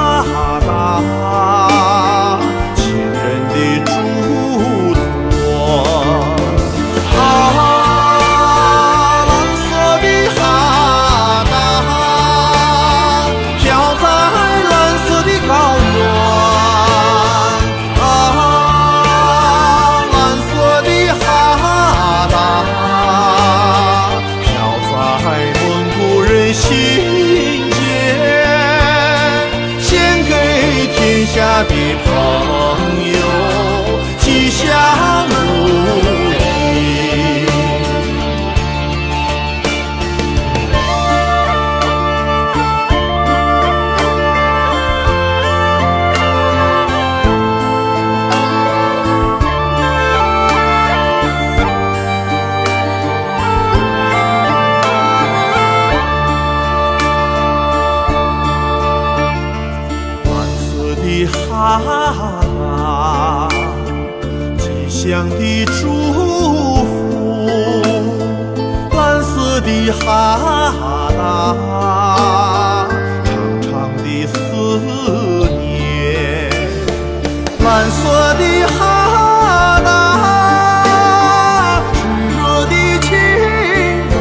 啊哈。的朋友，记下。乡的祝福，蓝色的哈达，长长的思念。蓝色的哈达，炙热的情感。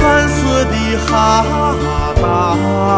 蓝色的哈达。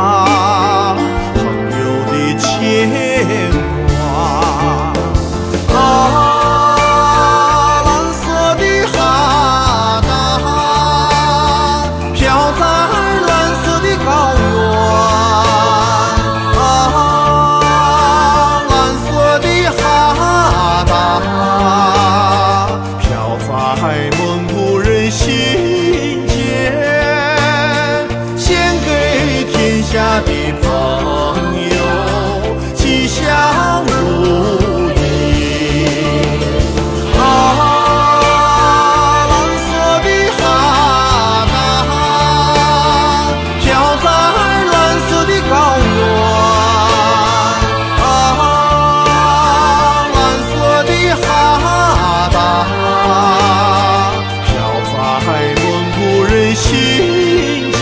开光故人心间，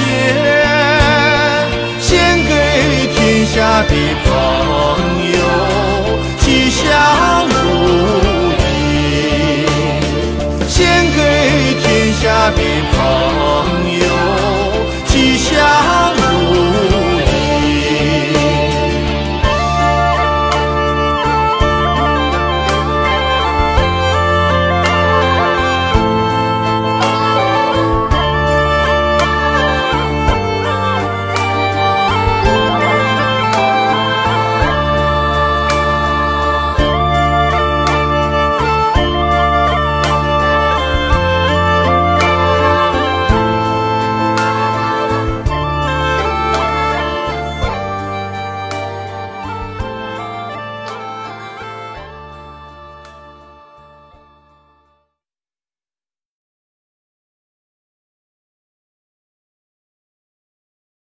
献给天下的。